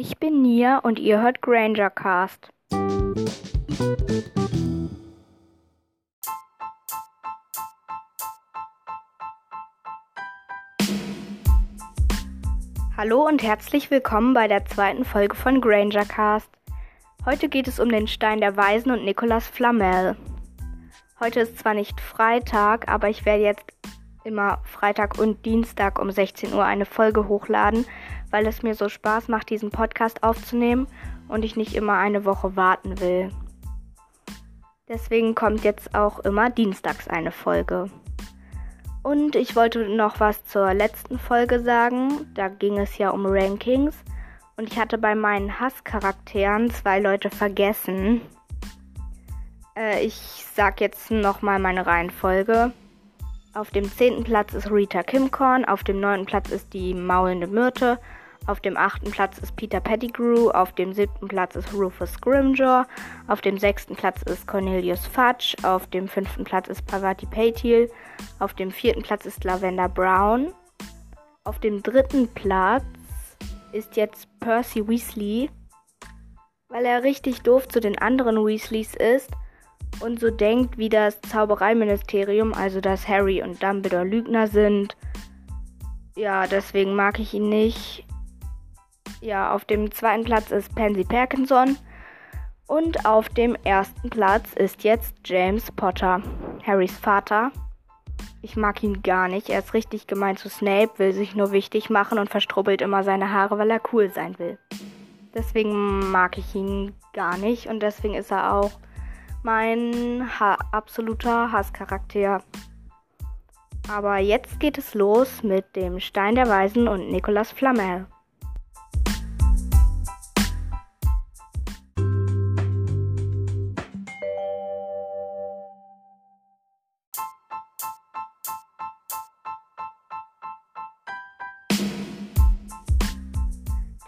Ich bin Nia und ihr hört Granger Cast. Hallo und herzlich willkommen bei der zweiten Folge von Granger Cast. Heute geht es um den Stein der Weisen und Nicolas Flamel. Heute ist zwar nicht Freitag, aber ich werde jetzt immer Freitag und Dienstag um 16 Uhr eine Folge hochladen, weil es mir so Spaß macht, diesen Podcast aufzunehmen und ich nicht immer eine Woche warten will. Deswegen kommt jetzt auch immer dienstags eine Folge. Und ich wollte noch was zur letzten Folge sagen. Da ging es ja um Rankings. Und ich hatte bei meinen Hasscharakteren zwei Leute vergessen. Äh, ich sag jetzt nochmal meine Reihenfolge. Auf dem zehnten Platz ist Rita Kimcorn, auf dem neunten Platz ist die maulende Myrte, auf dem achten Platz ist Peter Pettigrew, auf dem siebten Platz ist Rufus Scrimgeour, auf dem sechsten Platz ist Cornelius Fudge, auf dem fünften Platz ist Pavati Patil, auf dem vierten Platz ist Lavender Brown, auf dem dritten Platz ist jetzt Percy Weasley, weil er richtig doof zu den anderen Weasleys ist und so denkt, wie das Zaubereiministerium, also dass Harry und Dumbledore Lügner sind. Ja, deswegen mag ich ihn nicht. Ja, auf dem zweiten Platz ist Pansy Parkinson. Und auf dem ersten Platz ist jetzt James Potter, Harrys Vater. Ich mag ihn gar nicht. Er ist richtig gemein zu Snape, will sich nur wichtig machen und verstrubbelt immer seine Haare, weil er cool sein will. Deswegen mag ich ihn gar nicht und deswegen ist er auch mein ha absoluter Hasscharakter. Aber jetzt geht es los mit dem Stein der Weisen und Nicolas Flamel.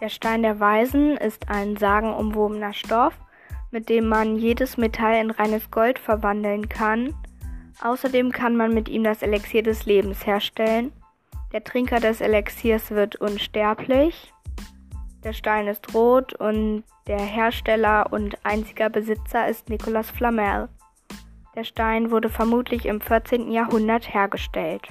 Der Stein der Weisen ist ein sagenumwobener Stoff, mit dem man jedes Metall in reines Gold verwandeln kann. Außerdem kann man mit ihm das Elixier des Lebens herstellen. Der Trinker des Elixiers wird unsterblich. Der Stein ist rot und der Hersteller und einziger Besitzer ist Nicolas Flamel. Der Stein wurde vermutlich im 14. Jahrhundert hergestellt.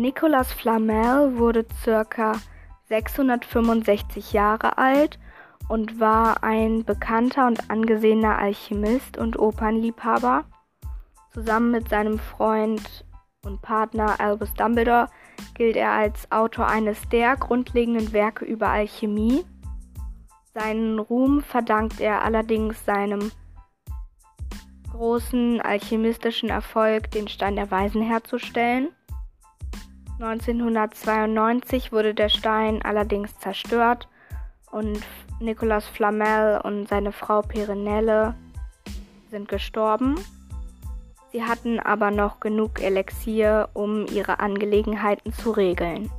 'Nicolas Flamel wurde ca. 665 Jahre alt und war ein bekannter und angesehener Alchemist und Opernliebhaber. Zusammen mit seinem Freund und Partner Albus Dumbledore gilt er als Autor eines der grundlegenden Werke über Alchemie. Seinen Ruhm verdankt er allerdings seinem großen alchemistischen Erfolg, den Stein der Weisen herzustellen. 1992 wurde der Stein allerdings zerstört und Nicolas Flamel und seine Frau Perenelle sind gestorben. Sie hatten aber noch genug Elixier, um ihre Angelegenheiten zu regeln.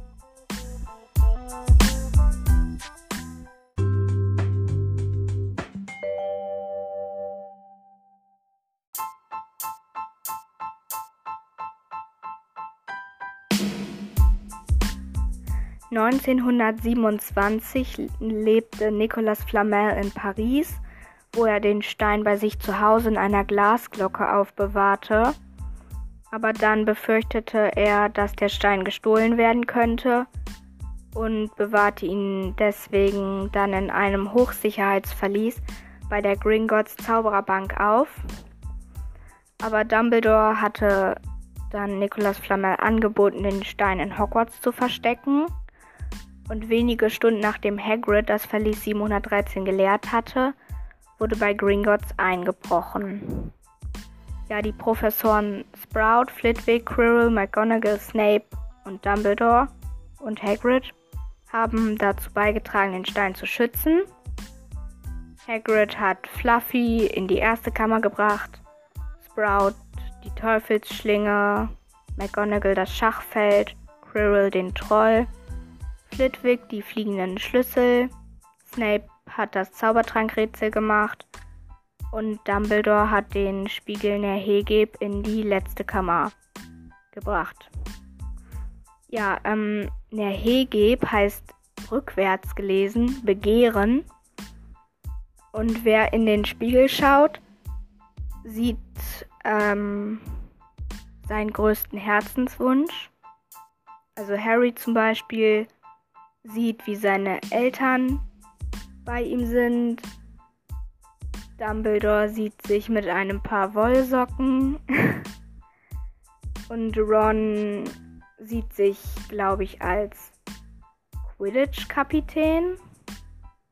1927 lebte Nicolas Flamel in Paris, wo er den Stein bei sich zu Hause in einer Glasglocke aufbewahrte. Aber dann befürchtete er, dass der Stein gestohlen werden könnte und bewahrte ihn deswegen dann in einem Hochsicherheitsverlies bei der Gringotts Zaubererbank auf. Aber Dumbledore hatte dann Nicolas Flamel angeboten, den Stein in Hogwarts zu verstecken und wenige Stunden nachdem Hagrid das Verlies 713 geleert hatte, wurde bei Gringotts eingebrochen. Ja, die Professoren Sprout, Flitwick, Quirrell, McGonagall, Snape und Dumbledore und Hagrid haben dazu beigetragen, den Stein zu schützen. Hagrid hat Fluffy in die erste Kammer gebracht, Sprout die Teufelsschlinge, McGonagall das Schachfeld, Quirrell den Troll Flitwick die fliegenden Schlüssel, Snape hat das Zaubertrankrätsel gemacht und Dumbledore hat den Spiegel Nerhegeb in die letzte Kammer gebracht. Ja, ähm, Nerhegeb heißt rückwärts gelesen, begehren. Und wer in den Spiegel schaut, sieht ähm, seinen größten Herzenswunsch. Also Harry zum Beispiel sieht, wie seine Eltern bei ihm sind. Dumbledore sieht sich mit einem paar Wollsocken. Und Ron sieht sich, glaube ich, als Quidditch-Kapitän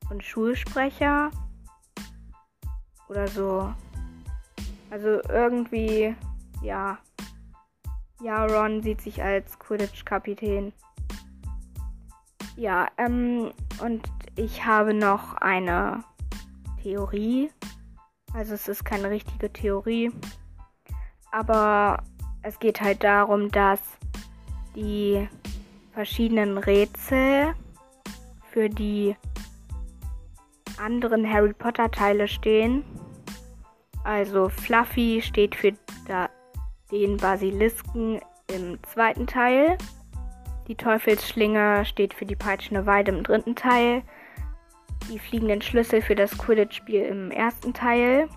und Schulsprecher oder so. Also irgendwie, ja. Ja, Ron sieht sich als Quidditch-Kapitän. Ja, ähm, und ich habe noch eine Theorie. Also es ist keine richtige Theorie. Aber es geht halt darum, dass die verschiedenen Rätsel für die anderen Harry Potter Teile stehen. Also Fluffy steht für den Basilisken im zweiten Teil. Die Teufelsschlinge steht für die peitschende Weide im dritten Teil. Die fliegenden Schlüssel für das Quidditch-Spiel im ersten Teil.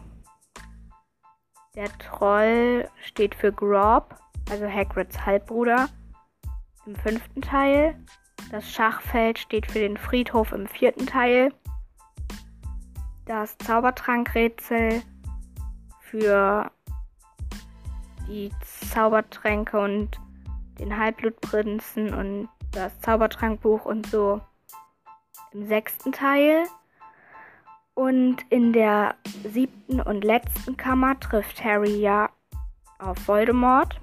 Der Troll steht für Grob, also Hagrids Halbbruder, im fünften Teil. Das Schachfeld steht für den Friedhof im vierten Teil. Das Zaubertrankrätsel für die Zaubertränke und den Halbblutprinzen und das Zaubertrankbuch und so im sechsten Teil. Und in der siebten und letzten Kammer trifft Harry ja auf Voldemort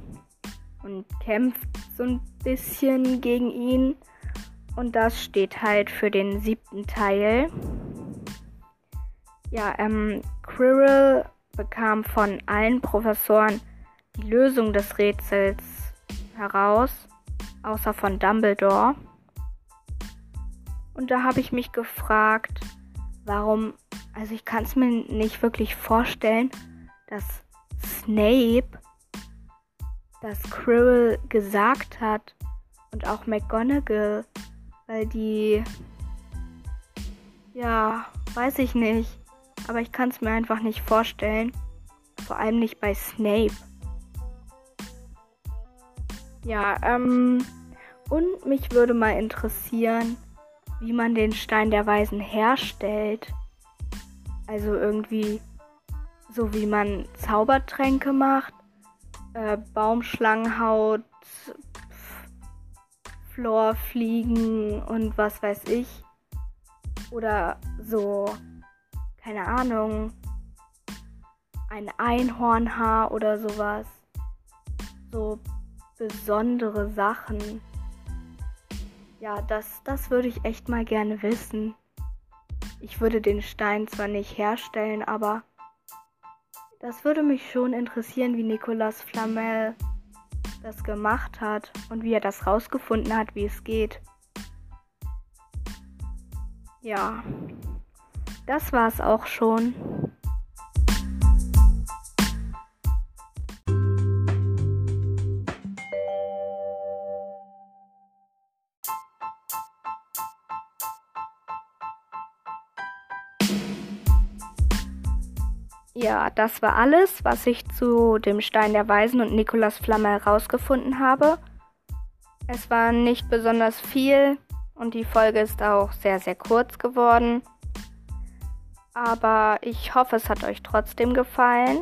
und kämpft so ein bisschen gegen ihn. Und das steht halt für den siebten Teil. Ja, ähm, Quirrell bekam von allen Professoren die Lösung des Rätsels heraus, außer von Dumbledore. Und da habe ich mich gefragt, warum, also ich kann es mir nicht wirklich vorstellen, dass Snape das Quirrell gesagt hat und auch McGonagall, weil die, ja, weiß ich nicht, aber ich kann es mir einfach nicht vorstellen, vor allem nicht bei Snape. Ja, ähm, und mich würde mal interessieren, wie man den Stein der Weisen herstellt. Also irgendwie so wie man Zaubertränke macht, äh, Baumschlangenhaut, Florfliegen und was weiß ich. Oder so, keine Ahnung, ein Einhornhaar oder sowas. So besondere Sachen. Ja, das, das würde ich echt mal gerne wissen. Ich würde den Stein zwar nicht herstellen, aber das würde mich schon interessieren, wie Nicolas Flamel das gemacht hat und wie er das rausgefunden hat, wie es geht. Ja, das war's auch schon. Ja, das war alles, was ich zu dem Stein der Weisen und Nikolaus Flamme herausgefunden habe. Es war nicht besonders viel und die Folge ist auch sehr, sehr kurz geworden. Aber ich hoffe, es hat euch trotzdem gefallen.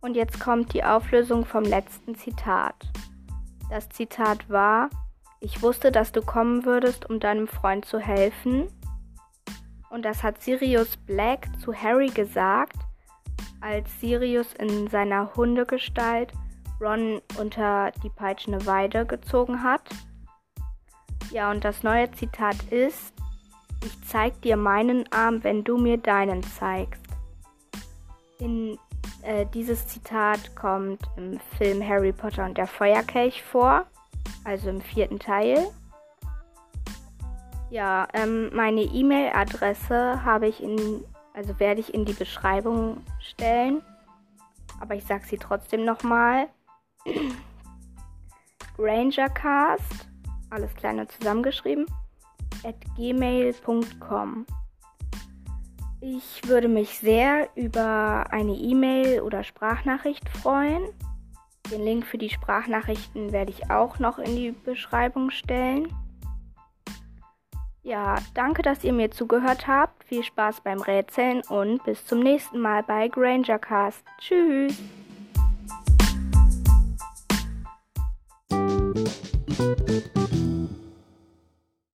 Und jetzt kommt die Auflösung vom letzten Zitat. Das Zitat war, ich wusste, dass du kommen würdest, um deinem Freund zu helfen. Und das hat Sirius Black zu Harry gesagt, als Sirius in seiner Hundegestalt Ron unter die peitschende Weide gezogen hat. Ja, und das neue Zitat ist, ich zeig dir meinen Arm, wenn du mir deinen zeigst. In äh, dieses Zitat kommt im Film Harry Potter und der Feuerkelch vor, also im vierten Teil. Ja, ähm, meine E-Mail-Adresse habe ich in, also werde ich in die Beschreibung stellen. Aber ich sage sie trotzdem nochmal. Grangercast, alles kleine zusammengeschrieben, at gmail.com. Ich würde mich sehr über eine E-Mail oder Sprachnachricht freuen. Den Link für die Sprachnachrichten werde ich auch noch in die Beschreibung stellen. Ja, danke, dass ihr mir zugehört habt. Viel Spaß beim Rätseln und bis zum nächsten Mal bei Grangercast. Tschüss!